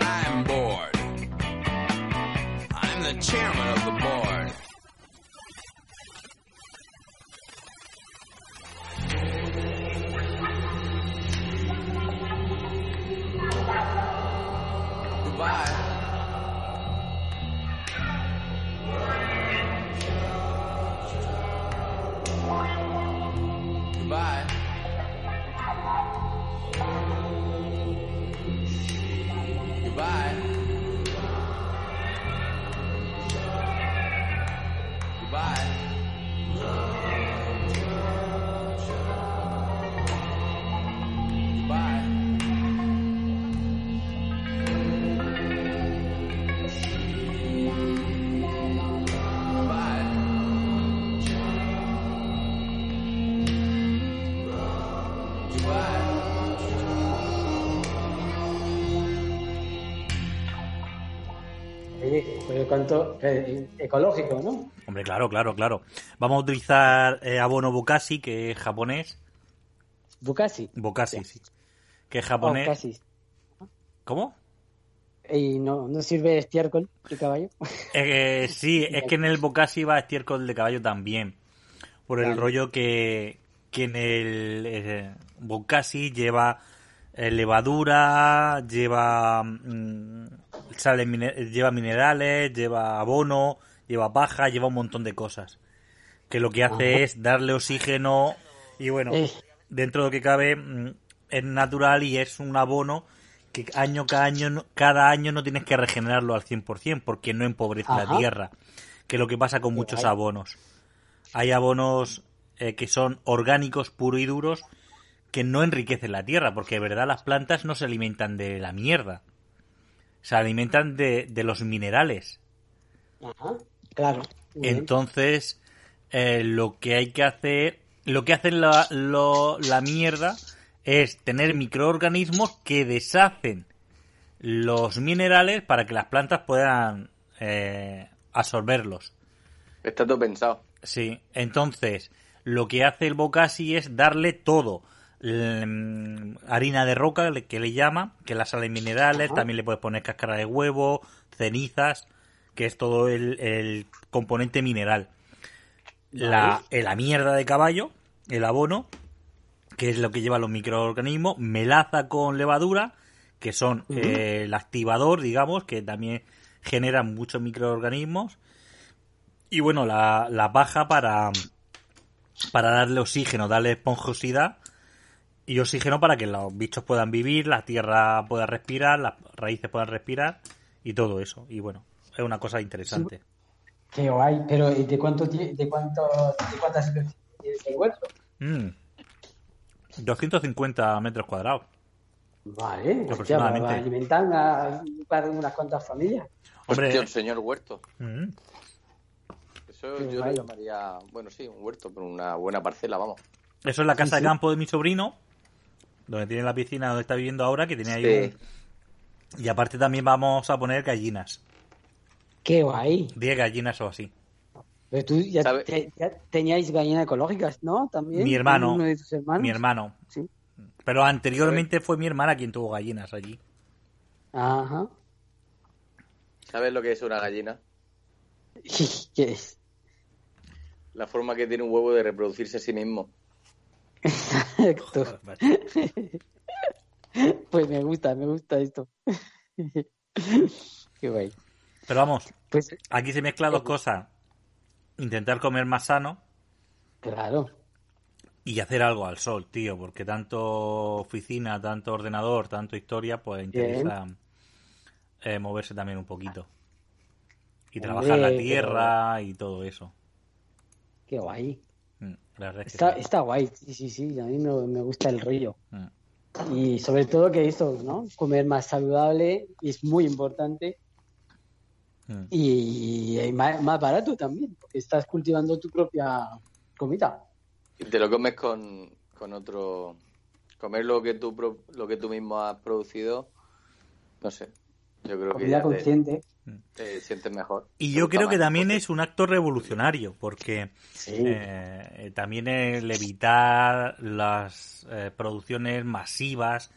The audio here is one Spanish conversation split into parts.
I'm bored. I'm the chairman Cuánto eh, ecológico, ¿no? Hombre, claro, claro, claro. Vamos a utilizar eh, abono Bokashi, que es japonés. Bukasi. Bokashi, sí. Que es japonés. Bukasi. ¿Cómo? Y no, no sirve estiércol de caballo. Eh, sí, es que en el Bokashi va estiércol de caballo también. Por el Claro. rollo que, que en el eh, Bokashi lleva eh, levadura, lleva mm, mine- lleva minerales, lleva abono, lleva paja, lleva un montón de cosas. Que lo que hace es darle oxígeno y bueno, Eh. dentro de lo que cabe mm, es natural y es un abono que año cada año cada año no tienes que regenerarlo al 100% porque no empobrece la tierra, que es lo que pasa con muchos abonos. Hay abonos eh, que son orgánicos puros y duros que no enriquecen la tierra, porque de verdad las plantas no se alimentan de la mierda. Se alimentan de, de los minerales. Ajá, claro. Entonces, eh, lo que hay que hacer, lo que hace la, lo- la mierda es tener microorganismos que deshacen los minerales para que las plantas puedan eh, absorberlos. Está todo pensado. Sí, entonces lo que hace el Bokashi es darle todo. Mm, harina de roca, que le llama, que las salen minerales, Ajá. también le puedes poner cáscara de huevo, cenizas, que es todo el, el componente mineral. La, la mierda de caballo, el abono, que es lo que lleva los microorganismos, melaza con levadura, que son eh, el activador, digamos, que también generan muchos microorganismos. Y bueno, la, la paja para, para darle oxígeno, darle esponjosidad y oxígeno para que los bichos puedan vivir, la tierra pueda respirar, las raíces puedan respirar y todo eso. Y bueno, es una cosa interesante. Qué guay. Pero ¿y de cuánto de cuánto de cuántas especies tiene el huerto? Mm. 250 metros cuadrados. Vale, hostia, Aproximadamente. para alimentar a para unas cuantas familias. Hombre, Hostia, el señor huerto. mm, Eso Qué yo lo llamaría, bueno, sí, un huerto, pero una buena parcela, vamos. eso es la casa Sí, sí. de campo de mi sobrino, donde tiene la piscina donde está viviendo ahora, que tiene ahí Sí. un- Y aparte también vamos a poner gallinas. Qué guay. 10 gallinas o así. Pero tú ya, ¿Sabe? te- ya teníais gallinas ecológicas, ¿no? También. Mi hermano. Uno de tus hermanos. Mi hermano. Sí. Pero anteriormente fue mi hermana quien tuvo gallinas allí. Ajá. ¿Sabes lo que es una gallina? ¿Qué es? La forma que tiene un huevo de reproducirse a sí mismo. Exacto. Pues me gusta, me gusta esto. Qué guay. Pero vamos, Pues aquí se mezclan dos cosas. Intentar comer más sano claro. y hacer algo al sol, tío, porque tanto oficina, tanto ordenador, tanto historia, pues interesa eh, moverse también un poquito. Y Hombre, trabajar la tierra y todo eso. Qué guay. Mm, La verdad es que Está, sí. está guay, sí, sí, sí, a mí me, me gusta el rollo. Mm. Y sobre todo que esto, ¿no? Comer más saludable es muy importante Mm. y, y más, más barato también, porque estás cultivando tu propia comida. Y te lo comes con, con otro. Comer lo que tú pro- lo que tú mismo has producido, no sé. Yo creo que ya consciente. te sientes mejor. Y yo creo que también porque- es un acto revolucionario, porque Sí. eh, también el evitar las eh, producciones masivas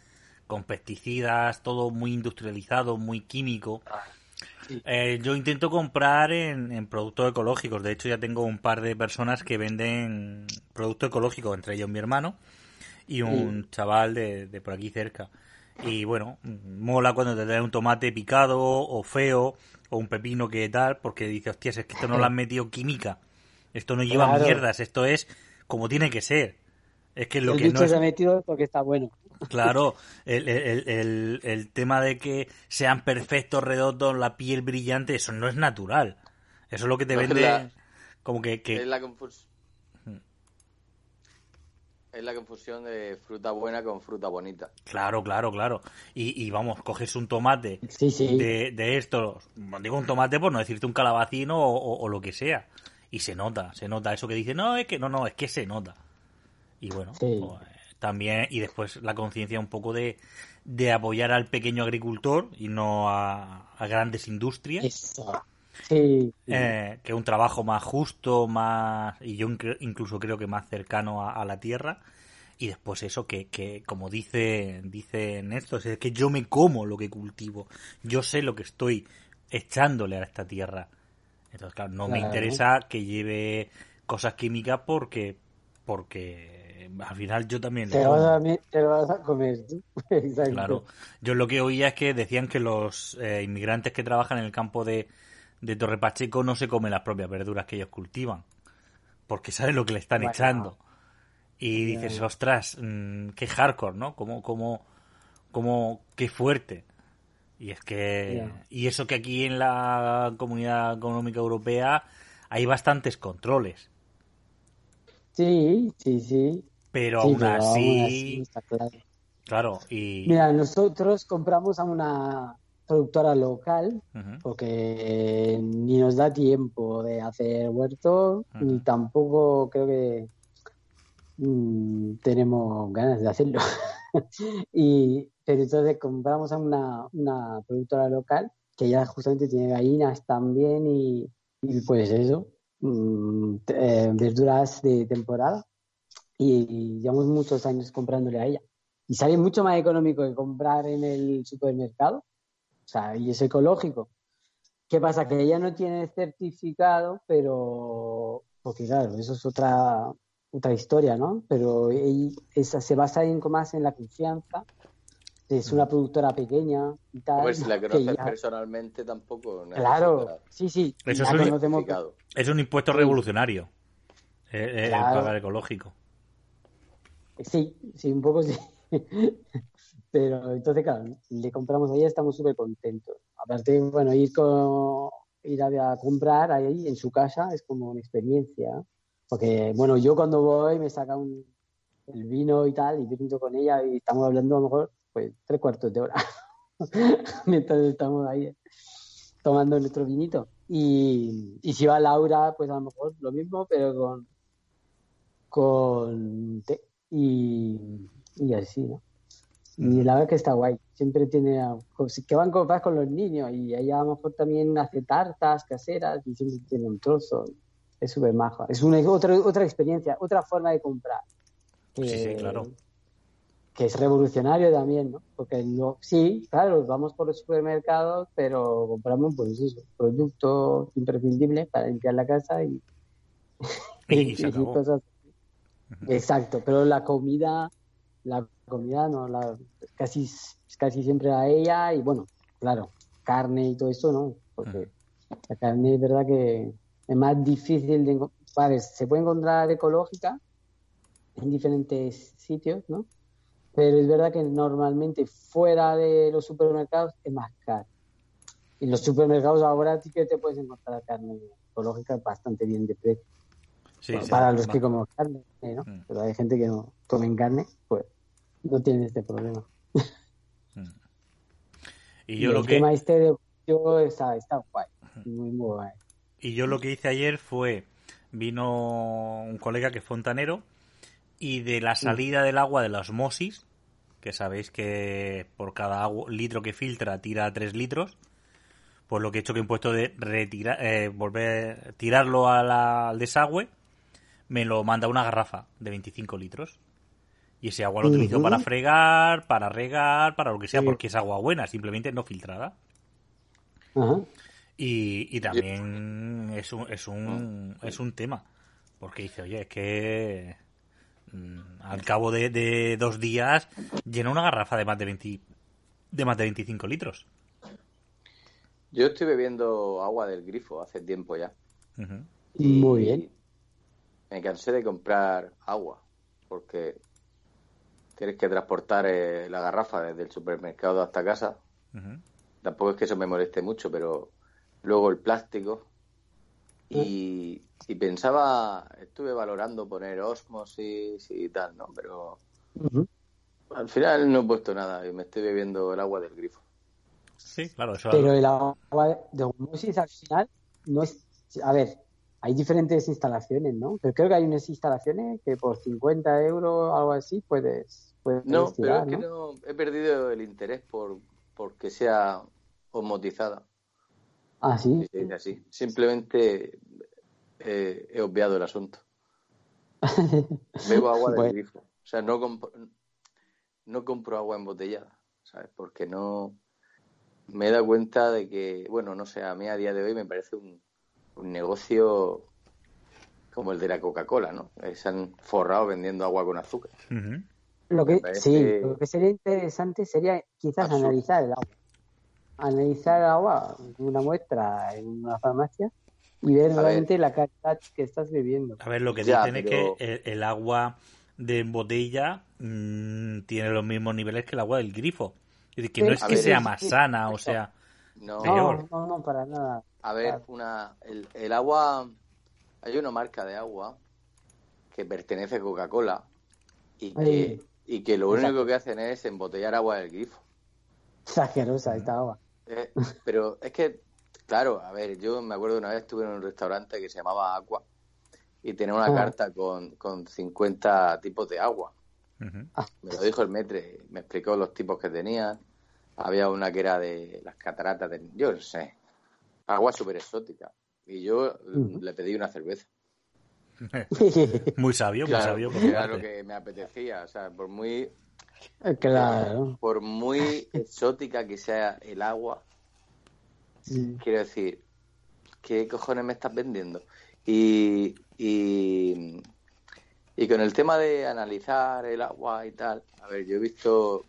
con pesticidas, todo muy industrializado, muy químico. Sí. Eh, yo intento comprar en, en productos ecológicos. De hecho, ya tengo un par de personas que venden productos ecológicos, entre ellos mi hermano y un chaval de, de por aquí cerca. Y bueno, mola cuando te trae un tomate picado o feo o un pepino que tal, porque dices, hostias, es que esto no lo han metido química. Esto no lleva Claro. mierdas, esto es como tiene que ser. Es que lo el que no es... se ha metido porque está bueno. Claro, el, el, el, el tema de que sean perfectos, redondos, la piel brillante, eso no es natural. Eso es lo que te No, es vende la- como que... que- Es la confus- Es la confusión de fruta buena con fruta bonita. Claro, claro, claro. Y, y vamos, coges un tomate Sí, sí. de, de estos, digo un tomate por no decirte un calabacino o, o- o lo que sea. Y se nota, se nota. Eso que dice, no, es que no, no, es que se nota. Y bueno, Sí. pues, también, y después la conciencia un poco de, de apoyar al pequeño agricultor y no a, a grandes industrias. Eso. Sí. Eh, que un trabajo más justo, más y yo incluso creo que más cercano a, a la tierra. Y después eso que, que como dice dice Néstor, es que yo me como lo que cultivo. Yo sé lo que estoy echándole a esta tierra. Entonces, claro, no me interesa que lleve cosas químicas porque porque al final yo también Te lo, vas a, te lo vas a comer tú. Exacto. Claro. Yo lo que oía es que decían que los eh, inmigrantes que trabajan en el campo de, de Torre Pacheco no se comen las propias verduras que ellos cultivan. Porque saben lo que le están Bueno. echando. Y dices, ostras, mm, qué hardcore, ¿no? Como, como, como, qué fuerte. Y es que, y eso que aquí en la Comunidad Económica Europea hay bastantes controles. Sí, sí, sí. Pero Sí, aún pero aún así, así está claro. claro, y... Mira, nosotros compramos a una productora local porque ni nos da tiempo de hacer huerto ni tampoco creo que mm, tenemos ganas de hacerlo. y pero entonces compramos a una, una productora local que ya justamente tiene gallinas también y, y pues eso, mm, eh, verduras de temporada y llevamos muchos años comprándole a ella. Y sale mucho más económico que comprar en el supermercado. O sea, y es ecológico. ¿Qué pasa? Que ella no tiene certificado, pero. Porque claro, eso es otra, otra historia, ¿no? Pero ella- esa se basa en, más en la confianza. Es una productora pequeña y tal. A ver, si la conoces ya- personalmente tampoco. Claro, sí, sí. Eso es un-. Es un impuesto Sí. revolucionario. eh, eh, el Claro. pagar ecológico. Sí, sí, un poco sí. Pero entonces, claro, le compramos a ella, estamos súper contentos. Aparte, bueno, ir con ir a, comprar ahí en su casa es como una experiencia. Porque, bueno, yo cuando voy me saca un, el vino y tal, y brindo con ella y estamos hablando a lo mejor pues tres cuartos de hora. Mientras estamos ahí tomando nuestro vinito. Y, y si va Laura, pues a lo mejor lo mismo, pero con, con té y, y así, ¿no? Y la verdad que está guay. Siempre tiene que van compras con los niños y ella a lo mejor también hace tartas caseras y siempre tiene un trozo. Es súper maja. Es una otra, otra experiencia, otra forma de comprar. Sí, sí, Que- claro. Que es revolucionario también, ¿no? Porque no, sí, claro, vamos por los supermercados, pero compramos pues eso, productos imprescindibles para limpiar la casa y, Y acabó. cosas. Exacto, pero la comida, la comida no, la, casi, casi siempre a ella y bueno, claro, carne y todo eso, ¿no? Porque la carne es verdad que es más difícil de encontrar. Se puede encontrar ecológica en diferentes sitios, ¿no? Pero es verdad que normalmente fuera de los supermercados es más caro. Y en los supermercados ahora sí que te puedes encontrar carne ecológica bastante bien de precio. Sí, Bueno, sí, para los que comen carne, ¿no? Mm. Pero hay gente que no comen carne, pues no tiene este problema. Y yo y lo el que tema este de yo está, está guay. Muy, muy guay. y yo lo que hice ayer fue vino un colega que es fontanero y de la salida del agua de la osmosis, que sabéis que por cada agua- litro que filtra tira 3 litros, pues lo que he hecho que he puesto de retirar, eh, volver, tirarlo a la- al desagüe, me lo manda una garrafa de 25 litros. Y ese agua lo utilizo para fregar, para regar, para lo que sea, Sí. porque es agua buena, simplemente no filtrada. Y, y también es un, es un, es un tema. Porque dice, oye, es que mm, al cabo de, de dos días llena una garrafa de más de 20, de más de 25 litros. Yo estoy bebiendo agua del grifo hace tiempo ya. Muy bien. Me cansé de comprar agua porque tienes que transportar eh, la garrafa desde el supermercado hasta casa. Tampoco es que eso me moleste mucho, pero luego el plástico. Y, y pensaba, estuve valorando poner osmosis y tal, ¿no? Pero al final no he puesto nada y me estoy bebiendo el agua del grifo. Sí, claro, eso. Pero el agua de osmosis al final no es. A ver, hay diferentes instalaciones, ¿no? Pero creo que hay unas instalaciones que por 50 euros o algo así puedes. puedes No, pero es que ¿no? he perdido el interés por porque sea osmotizada. Ah, sí. así. Simplemente eh, he obviado el asunto. Bebo agua del Bueno. grifo. O sea, no compro, no compro agua embotellada, ¿sabes? Porque no me he dado cuenta de que, bueno, no sé, a mí a día de hoy me parece un, un negocio como el de la Coca-Cola, ¿no? Se han forrado vendiendo agua con azúcar. Lo que, sí, lo que sería interesante sería quizás absurdo. analizar el agua. Analizar el agua, una muestra en una farmacia y ver realmente la calidad que estás bebiendo. A ver, lo que Ya, dicen pero- es que el, el agua de botella mm, tiene los mismos niveles que el agua del grifo. Es decir, que no es a que ver, sea es- más sana, o sea. No, Peor. No, no, no, para nada. A ver, Claro. una, el, el agua, hay una marca de agua que pertenece a Coca-Cola y que, Ay. y que lo Exacto. único que hacen es embotellar agua del grifo. Exagerosa esta agua. Eh, pero es que, claro, a ver, yo me acuerdo una vez estuve en un restaurante que se llamaba Aqua y tenía una Ah. carta con, con 50 tipos de agua. Ujú. Me lo dijo el metre, me explicó los tipos que tenían. Había una que era de las cataratas, de, yo no sé, agua súper exótica. Y yo le pedí una cerveza. Muy sabio, muy sabio. por era parte. lo que me apetecía. O sea, por muy, claro. por muy exótica que sea el agua, Sí. quiero decir, ¿qué cojones me estás vendiendo? Y, y, y con el tema de analizar el agua y tal, a ver, yo he visto,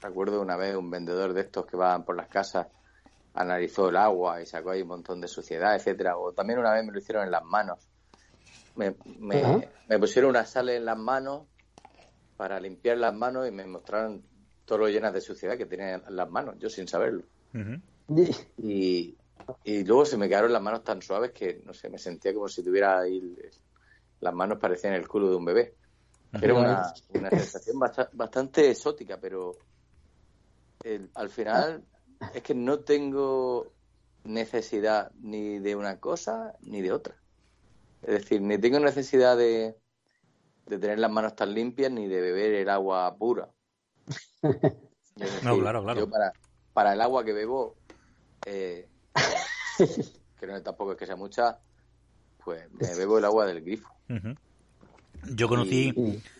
recuerdo una vez un vendedor de estos que van por las casas, analizó el agua y sacó ahí un montón de suciedad, etcétera, o también una vez me lo hicieron en las manos. Me, me, pusieron una sal en las manos para limpiar las manos y me mostraron todo lo llenas de suciedad que tenía en las manos, yo sin saberlo. Y, y luego se me quedaron las manos tan suaves que, no sé, me sentía como si tuviera ahí las manos parecían el culo de un bebé. Era una, una sensación basta- bastante exótica, pero el- al final es que no tengo necesidad ni de una cosa ni de otra. Es decir, ni tengo necesidad de, de tener las manos tan limpias ni de beber el agua pura. No, claro, claro. Yo para, para el agua que bebo, eh, que no tampoco es que sea mucha, pues me bebo el agua del grifo. Yo conocí.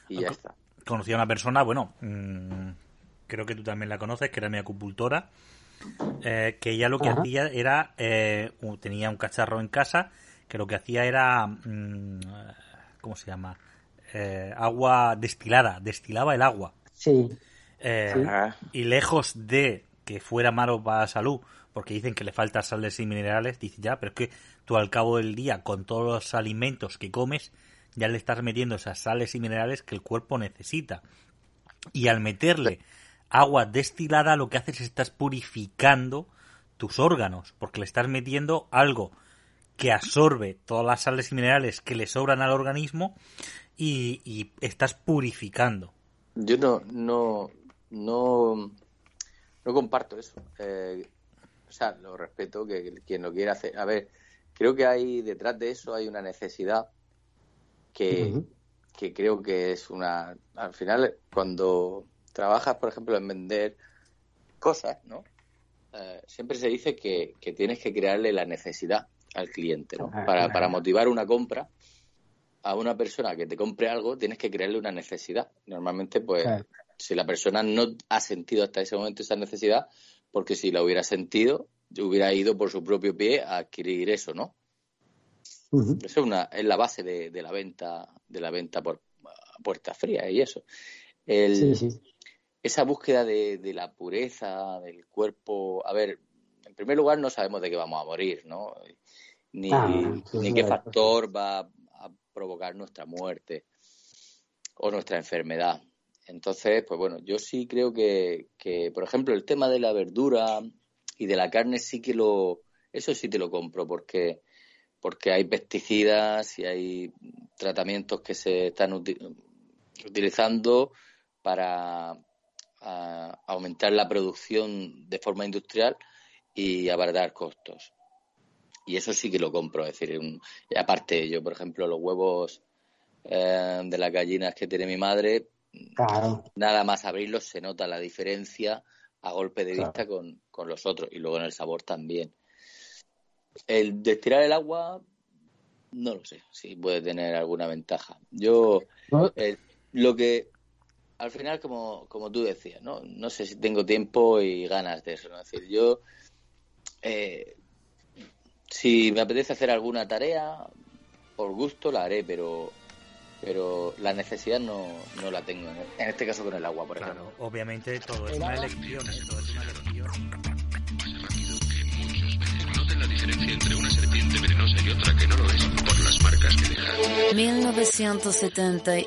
Y ya está. conocí a una persona, bueno, mm, creo que tú también la conoces, que era mi acupuntora, eh, que ella lo que Ajá. hacía era, eh, tenía un cacharro en casa, que lo que hacía era, mm, ¿cómo se llama? Eh, agua destilada, destilaba el agua. Sí. Eh, y lejos de que fuera malo para la salud, porque dicen que le faltan sales y minerales, dice ya, pero es que tú al cabo del día, con todos los alimentos que comes, ya le estás metiendo esas sales y minerales que el cuerpo necesita. Y al meterle agua destilada, lo que haces es estás purificando tus órganos, porque le estás metiendo algo que absorbe todas las sales y minerales que le sobran al organismo y, y estás purificando. Yo no, no, no, no comparto eso. Eh, o sea, lo respeto que quien lo quiera hacer. A ver, creo que hay detrás de eso hay una necesidad que, que creo que es una. Al final, cuando trabajas, por ejemplo, en vender cosas, ¿no? Eh, siempre se dice que, que tienes que crearle la necesidad al cliente, ¿no? Ah, Para, para motivar una compra a una persona que te compre algo, tienes que crearle una necesidad. Normalmente, pues, Claro. si la persona no ha sentido hasta ese momento esa necesidad, porque si la hubiera sentido, hubiera ido por su propio pie a adquirir eso, ¿no? Ujú. Eso es, una, es la base de, de la venta, de la venta por a puerta fría y eso. El, Sí, sí. Esa búsqueda de, de la pureza del cuerpo. A ver, en primer lugar, no sabemos de qué vamos a morir, ¿no? Ni, Ah, sí, ni qué sí. factor va a provocar nuestra muerte o nuestra enfermedad. Entonces, pues bueno, yo sí creo que, que, por ejemplo, el tema de la verdura y de la carne sí que lo, eso sí te lo compro porque, porque hay pesticidas y hay tratamientos que se están uti- utilizando para a- aumentar la producción de forma industrial y abaratar costos. Y eso sí que lo compro, es decir, un- y aparte yo, por ejemplo, los huevos eh, de las gallinas que tiene mi madre, Claro. nada más abrirlos se nota la diferencia a golpe de Claro. vista con, con los otros y luego en el sabor también. El destilar el agua, no lo sé, si puede tener alguna ventaja. Yo, lo que, al final, como, como tú decías, ¿no? No sé si tengo tiempo y ganas de eso, ¿no? Es decir, yo, eh, si me apetece hacer alguna tarea, por gusto la haré, pero pero la necesidad no, no la tengo. En en este caso con el agua, por ejemplo. Claro, obviamente todo es una elección, ¿eh? todo es una elección. Noten la diferencia entre una serpiente venenosa y otra que no lo es por las marcas que deja. 1970, y-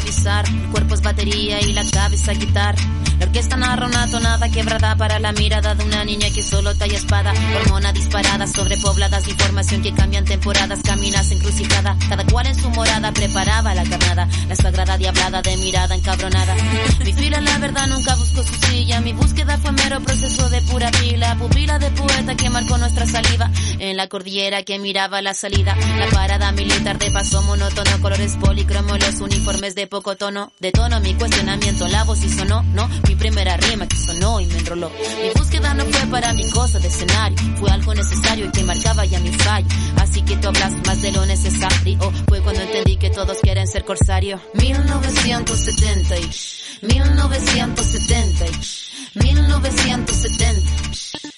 bizarra. El cuerpo es batería y la cabeza guitarra. La orquesta narra una tonada quebrada para la mirada de una niña que solo talla espada. Hormona disparada, sobrepobladas información que cambian temporadas. Caminas encrucijada, cada cual en su morada preparaba la carnada. La sagrada diablada de mirada encabronada. Mi fila, la verdad, nunca buscó su silla. Mi búsqueda fue mero proceso de pura pila. Pupila de poeta que marcó nuestra saliva. En la cordillera que miraba la salida. La parada militar de paso monótono, colores policromos, los uniformes de poco tono. De tono mi cuestionamiento, la voz y sonó, no. Mi primera rima que sonó y me enroló. Mi búsqueda no fue para mi cosa de escenario. Fue algo necesario y que marcaba ya mi fallo. Así que tú hablas más de lo necesario. Fue cuando entendí que todos quieren ser corsario. 1970 y 1970 y 1970.